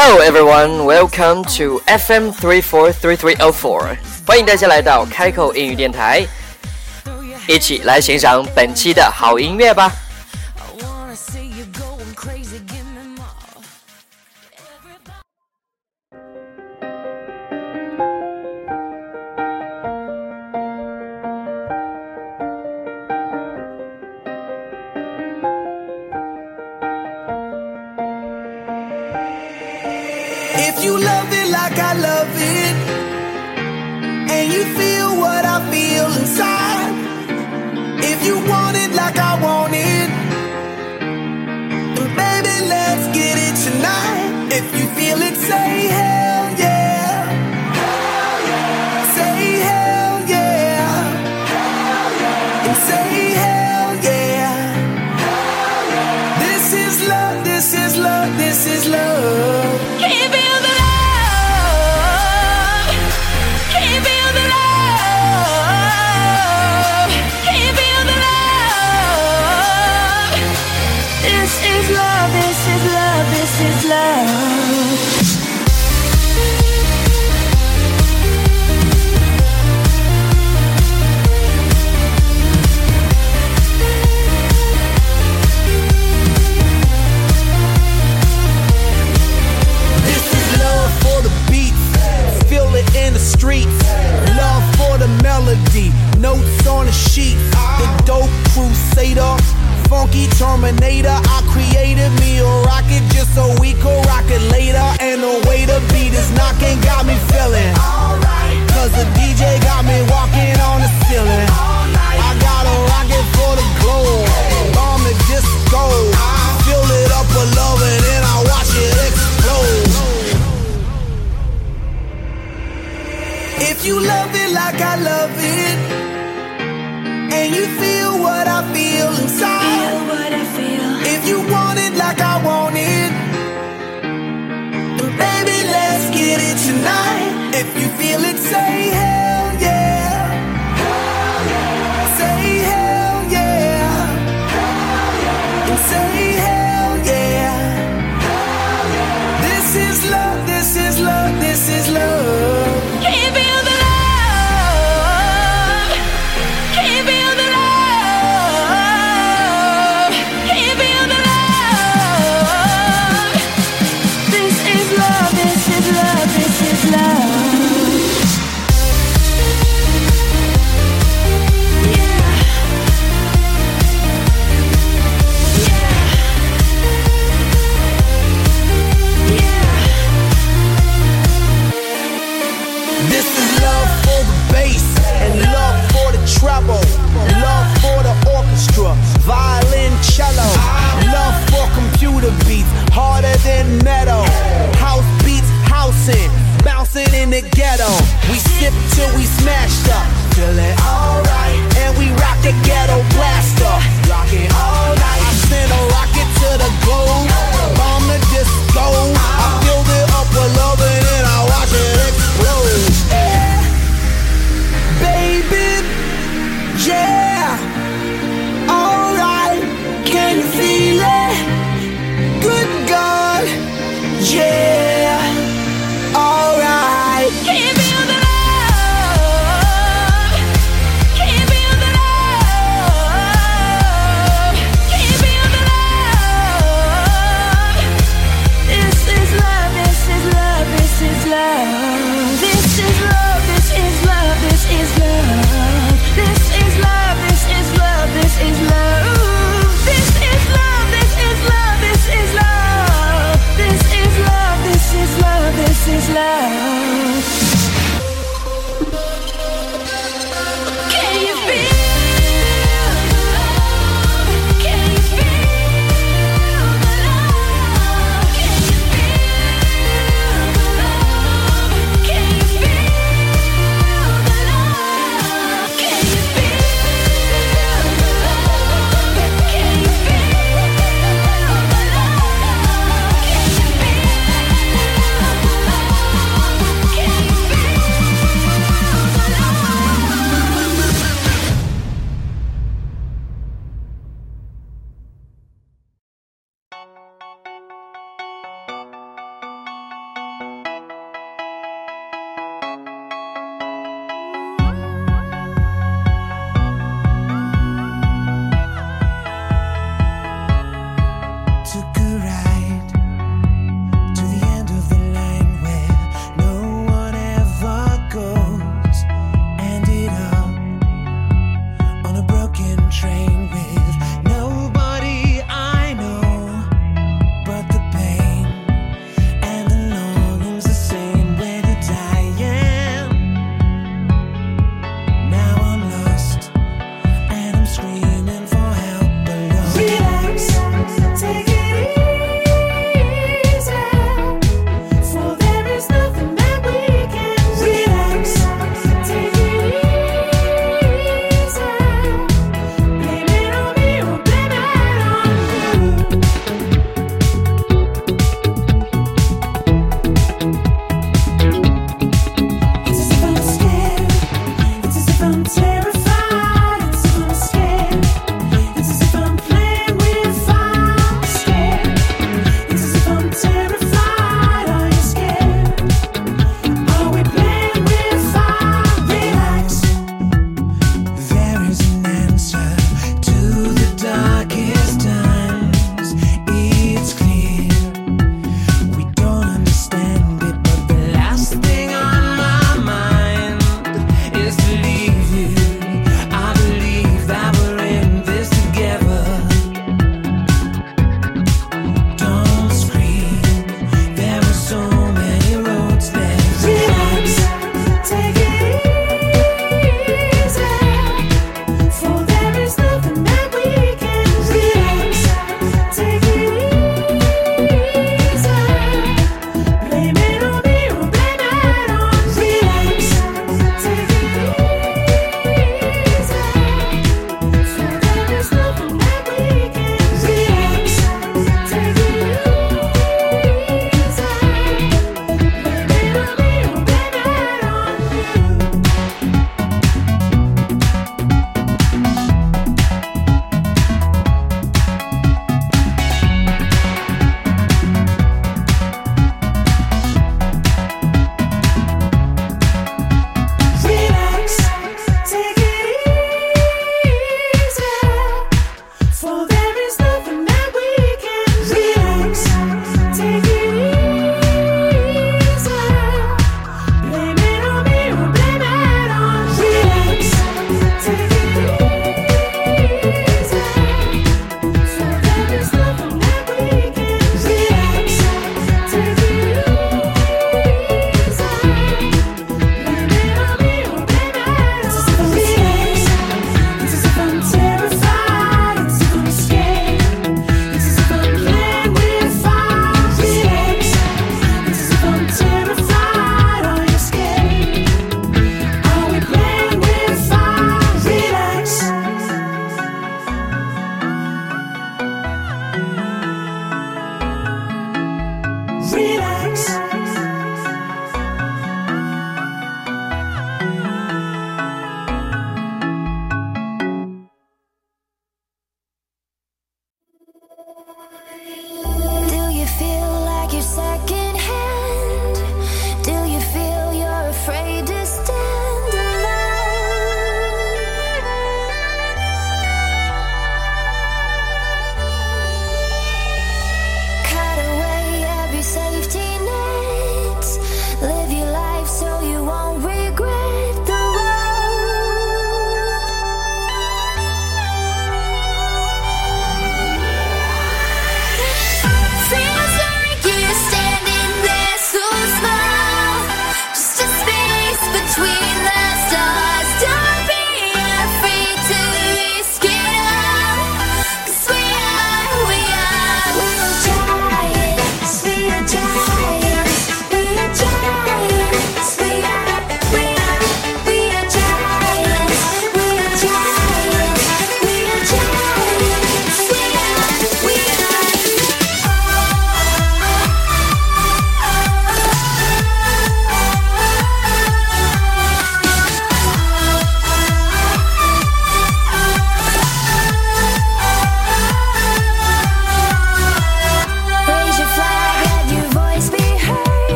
Hello everyone, welcome to FM three four three three o four。欢迎大家来到开口英语电台，一起来欣赏本期的好音乐吧。If you love it like I love it, and you feel what I feel inside, if you want it like I want it, then baby, let's get it tonight. If you feel it, say hell funky terminator. I created me a rocket just so we could rock it later. And the way the beat is knocking got me feeling. Cause the DJ got me walking on the ceiling. I got a rocket for the globe, bomb the disco. I Fill it up with love and then I watch it explode. If you love it like I love it, and you feel what I feel inside, If you feel it, say hell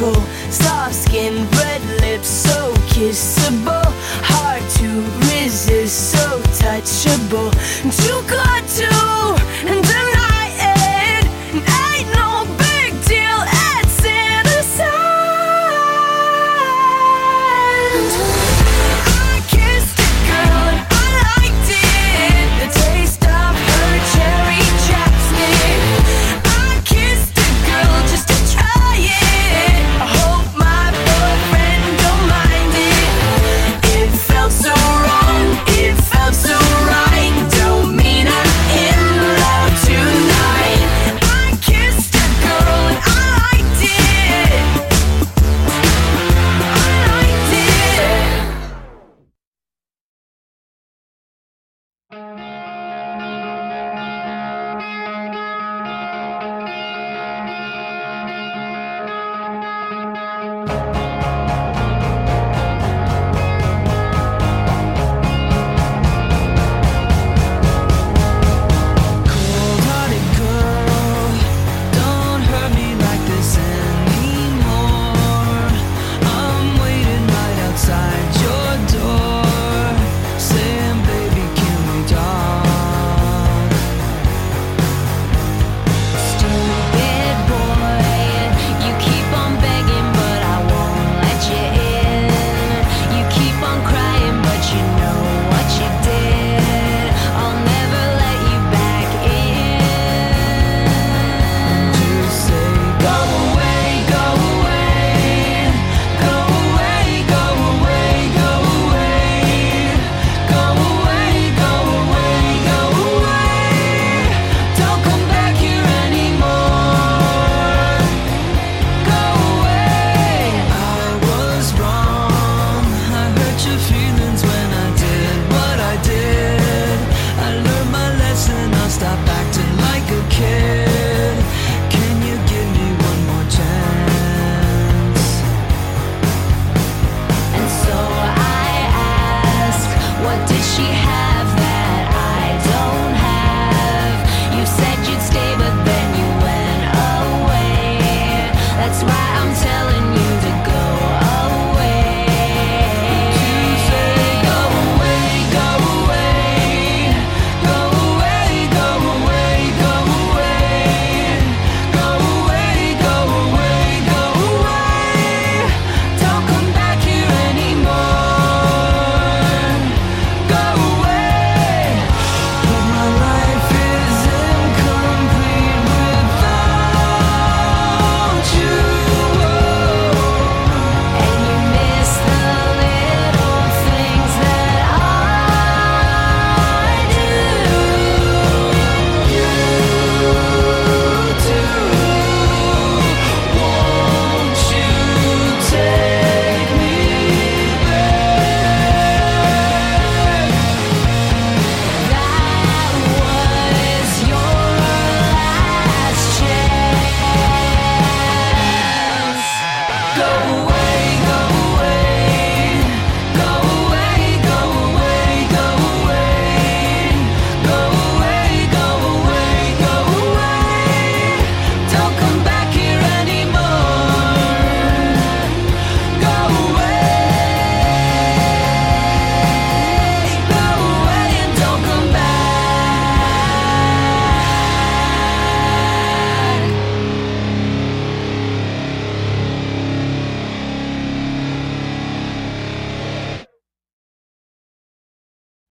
cool. Soft skin, red lips, so kissable. did she have that I don't have? You said you'd stay, but